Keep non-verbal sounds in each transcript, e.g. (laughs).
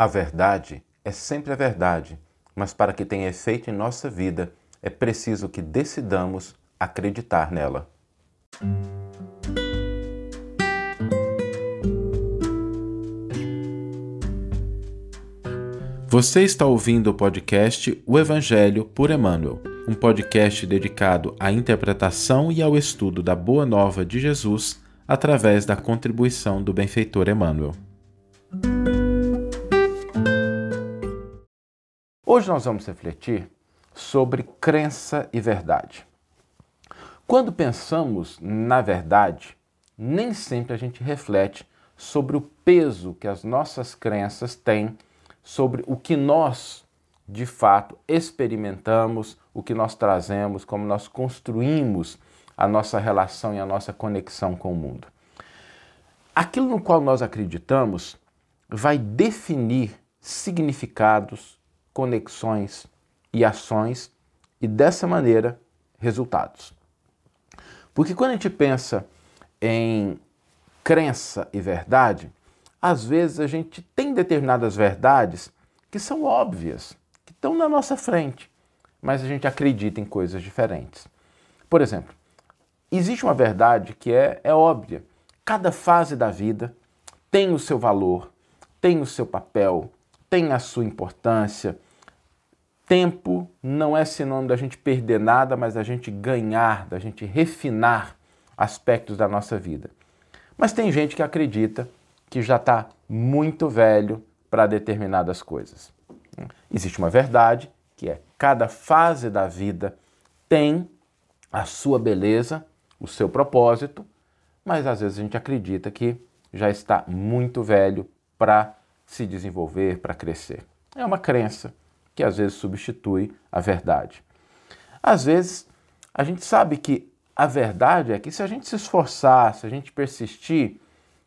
A verdade é sempre a verdade, mas para que tenha efeito em nossa vida, é preciso que decidamos acreditar nela. Você está ouvindo o podcast O Evangelho por Emmanuel, um podcast dedicado à interpretação e ao estudo da Boa Nova de Jesus através da contribuição do benfeitor Emmanuel. Hoje nós vamos refletir sobre crença e verdade. Quando pensamos na verdade, nem sempre a gente reflete sobre o peso que as nossas crenças têm sobre o que nós, de fato, experimentamos, o que nós trazemos, como nós construímos a nossa relação e a nossa conexão com o mundo. Aquilo no qual nós acreditamos vai definir significados, conexões e ações e dessa maneira resultados. Porque quando a gente pensa em crença e verdade, às vezes a gente tem determinadas verdades que são óbvias, que estão na nossa frente, mas a gente acredita em coisas diferentes. Por exemplo, existe uma verdade que é, é óbvia. Cada fase da vida tem o seu valor, tem o seu papel, tem a sua importância. Tempo não é sinônimo da gente perder nada, mas da gente ganhar, da gente refinar aspectos da nossa vida. Mas tem gente que acredita que já está muito velho para determinadas coisas. Existe uma verdade que é cada fase da vida tem a sua beleza o seu propósito, mas às vezes a gente acredita que já está muito velho para se desenvolver, para crescer. É uma crença que às vezes substitui a verdade. Às vezes a gente sabe que a verdade é que se a gente se esforçar, se a gente persistir,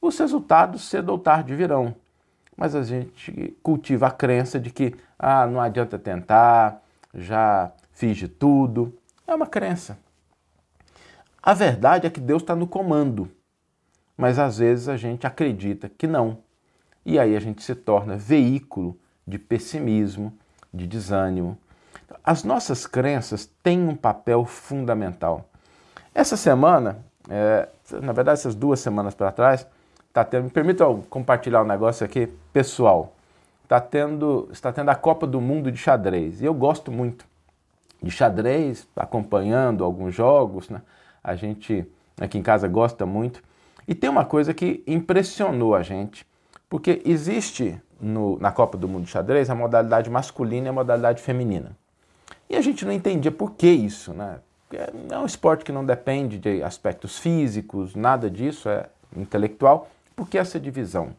os resultados cedo ou tarde virão. Mas a gente cultiva a crença de que ah, não adianta tentar, já fiz de tudo. É uma crença. A verdade é que Deus está no comando, mas às vezes a gente acredita que não. E aí a gente se torna veículo de pessimismo, de desânimo. As nossas crenças têm um papel fundamental. Essa semana, é, na verdade, essas duas semanas para trás, tá tendo, me permita compartilhar um negócio aqui pessoal. Tá tendo, está tendo a Copa do Mundo de xadrez. E eu gosto muito de xadrez, acompanhando alguns jogos, né? a gente aqui em casa gosta muito. E tem uma coisa que impressionou a gente, porque existe no, na Copa do Mundo de Xadrez a modalidade masculina e a modalidade feminina. E a gente não entendia por que isso, né? É, um esporte que não depende de aspectos físicos, nada disso, é intelectual. Por que essa divisão?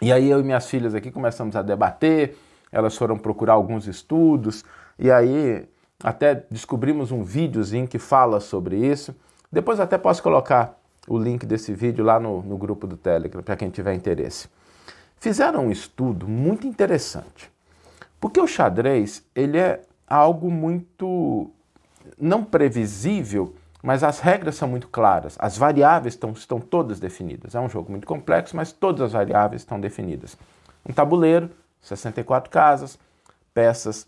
E aí eu e minhas filhas aqui começamos a debater, elas foram procurar alguns estudos, e aí até descobrimos um videozinho que fala sobre isso. Depois até posso colocar o link desse vídeo lá no, no grupo do Telegram, para quem tiver interesse. Fizeram um estudo muito interessante. Porque o xadrez, ele é algo muito não previsível, mas as regras são muito claras. As variáveis estão, estão todas definidas. É um jogo muito complexo, mas todas as variáveis estão definidas. Um tabuleiro, 64 casas, peças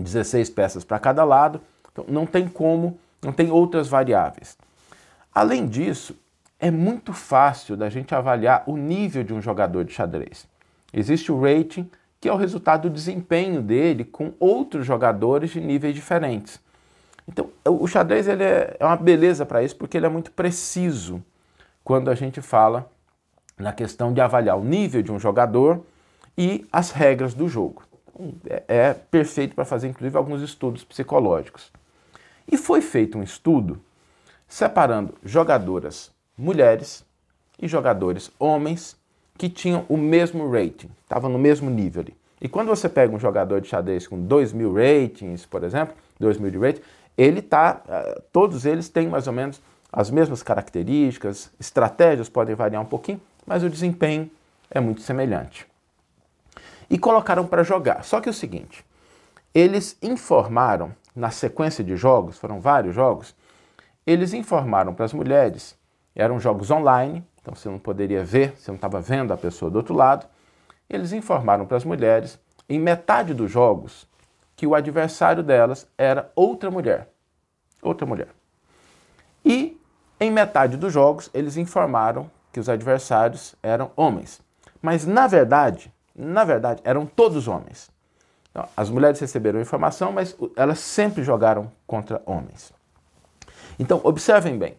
16 peças para cada lado, então não tem como, não tem outras variáveis. Além disso, é muito fácil da gente avaliar o nível de um jogador de xadrez. Existe o rating, que é o resultado do desempenho dele com outros jogadores de níveis diferentes. Então, o xadrez ele é, é uma beleza para isso, porque ele é muito preciso quando a gente fala na questão de avaliar o nível de um jogador e as regras do jogo é, é perfeito para fazer, inclusive, alguns estudos psicológicos. E foi feito um estudo separando jogadoras mulheres e jogadores homens que tinham o mesmo rating, estavam no mesmo nível ali. E quando você pega um jogador de xadrez com 2 mil ratings, por exemplo, 2 mil de rating, ele tá, uh, todos eles têm mais ou menos as mesmas características, estratégias podem variar um pouquinho, mas o desempenho é muito semelhante e colocaram para jogar. Só que é o seguinte, eles informaram na sequência de jogos, foram vários jogos, eles informaram para as mulheres, eram jogos online, então você não poderia ver, você não estava vendo a pessoa do outro lado, eles informaram para as mulheres, em metade dos jogos, que o adversário delas era outra mulher. Outra mulher. E em metade dos jogos, eles informaram que os adversários eram homens. Mas na verdade, na verdade, eram todos homens. Então, as mulheres receberam informação, mas elas sempre jogaram contra homens. Então, observem bem.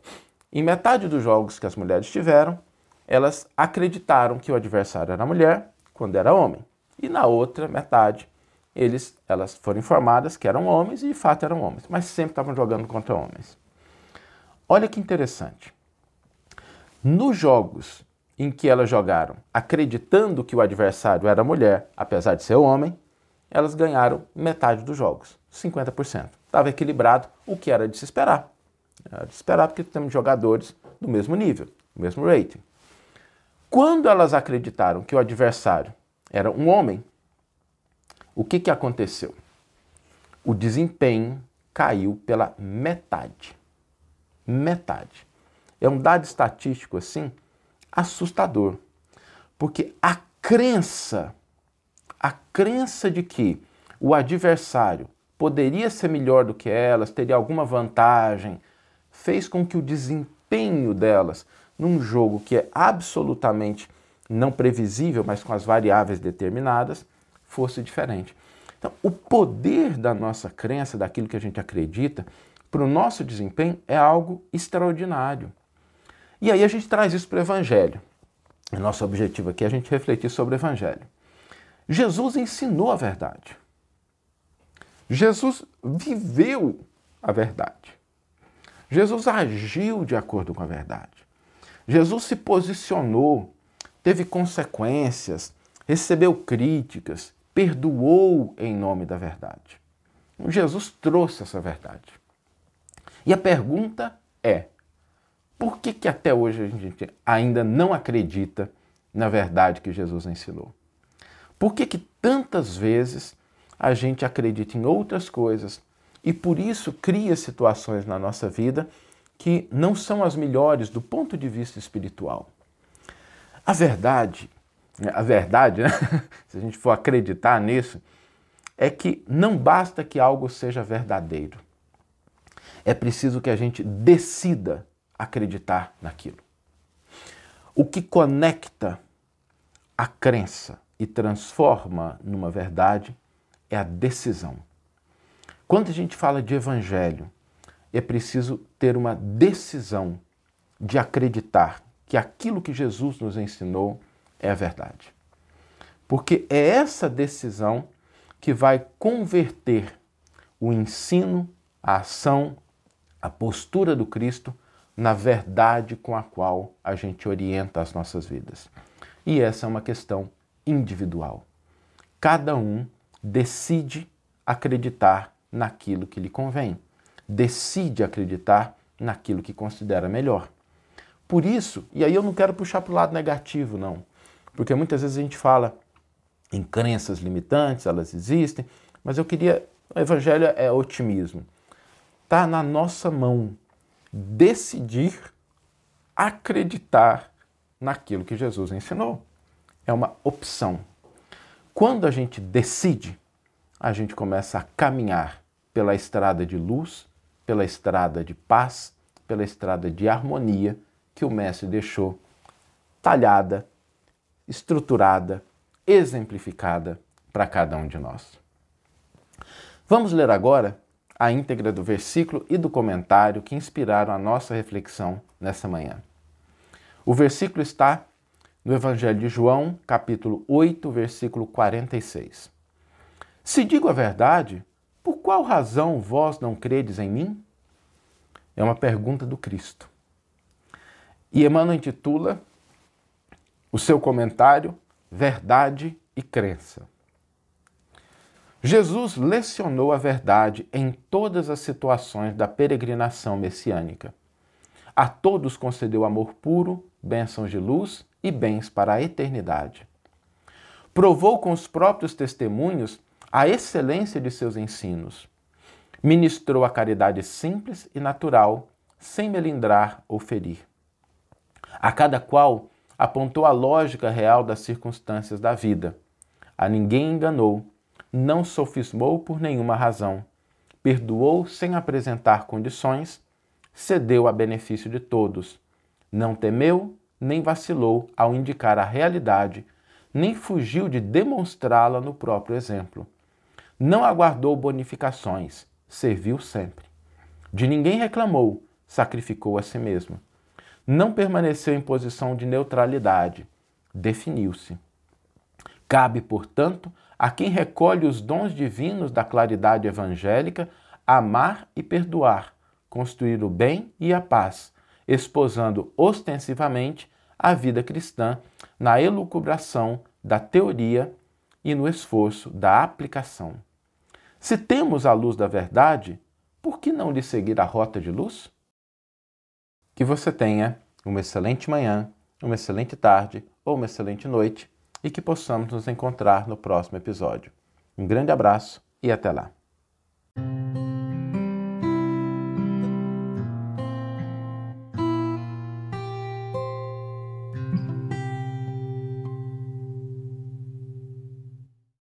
Em metade dos jogos que as mulheres tiveram, elas acreditaram que o adversário era mulher quando era homem. E na outra metade, eles, elas foram informadas que eram homens e de fato eram homens, mas sempre estavam jogando contra homens. Olha que interessante. Nos jogos em que elas jogaram acreditando que o adversário era mulher, apesar de ser homem, elas ganharam metade dos jogos, 50%. Estava equilibrado, o que era de se esperar. Era de se esperar porque temos jogadores do mesmo nível, do mesmo rating. Quando elas acreditaram que o adversário era um homem, o que, que aconteceu? O desempenho caiu pela metade. Metade. É um dado estatístico assim assustador. Porque a crença, a crença de que o adversário poderia ser melhor do que elas, teria alguma vantagem, fez com que o desempenho delas num jogo que é absolutamente não previsível, mas com as variáveis determinadas, fosse diferente. Então, o poder da nossa crença, daquilo que a gente acredita, para o nosso desempenho é algo extraordinário. E aí a gente traz isso para o Evangelho. O nosso objetivo aqui é a gente refletir sobre o Evangelho. Jesus ensinou a verdade. Jesus viveu a verdade. Jesus agiu de acordo com a verdade. Jesus se posicionou, teve consequências, recebeu críticas, perdoou em nome da verdade. Jesus trouxe essa verdade. E a pergunta é: por que, que até hoje a gente ainda não acredita na verdade que Jesus ensinou? Por que, que tantas vezes a gente acredita em outras coisas e por isso cria situações na nossa vida que não são as melhores do ponto de vista espiritual? A verdade a verdade, né? (laughs) se a gente for acreditar nisso, é que não basta que algo seja verdadeiro. É preciso que a gente decida acreditar naquilo. O que conecta a crença e transforma numa verdade é a decisão. Quando a gente fala de evangelho, é preciso ter uma decisão de acreditar que aquilo que Jesus nos ensinou é a verdade. Porque é essa decisão que vai converter o ensino, a ação, a postura do Cristo na verdade com a qual a gente orienta as nossas vidas. E essa é uma questão individual. Cada um decide acreditar naquilo que lhe convém, decide acreditar naquilo que considera melhor. Por isso, e aí eu não quero puxar para o lado negativo, não. Porque muitas vezes a gente fala em crenças limitantes, elas existem, mas eu queria. O evangelho é otimismo. Está na nossa mão decidir acreditar naquilo que Jesus ensinou. É uma opção. Quando a gente decide, a gente começa a caminhar pela estrada de luz, pela estrada de paz, pela estrada de harmonia que o Mestre deixou talhada estruturada, exemplificada para cada um de nós. Vamos ler agora a íntegra do versículo e do comentário que inspiraram a nossa reflexão nessa manhã. O versículo está no Evangelho de João, capítulo 8, versículo 46. Se digo a verdade, por qual razão vós não credes em mim? É uma pergunta do Cristo. E Emmanuel intitula o seu comentário, Verdade e Crença. Jesus lecionou a verdade em todas as situações da peregrinação messiânica. A todos concedeu amor puro, bênçãos de luz e bens para a eternidade. Provou com os próprios testemunhos a excelência de seus ensinos. Ministrou a caridade simples e natural, sem melindrar ou ferir. A cada qual apontou a lógica real das circunstâncias da vida, a ninguém enganou, não sofismou por nenhuma razão, perdoou sem apresentar condições, cedeu a benefício de todos, não temeu nem vacilou ao indicar a realidade, nem fugiu de demonstrá-la no próprio exemplo. Não aguardou bonificações, serviu sempre. De ninguém reclamou, sacrificou a si mesmo. Não permaneceu em posição de neutralidade, definiu-se. Cabe, portanto, a quem recolhe os dons divinos da claridade evangélica amar e perdoar, construir o bem e a paz, esposando ostensivamente a vida cristã na elucubração da teoria e no esforço da aplicação. Se temos a luz da verdade, por que não lhe seguir a rota de luz? Que você tenha uma excelente manhã, uma excelente tarde ou uma excelente noite e que possamos nos encontrar no próximo episódio. Um grande abraço e até lá!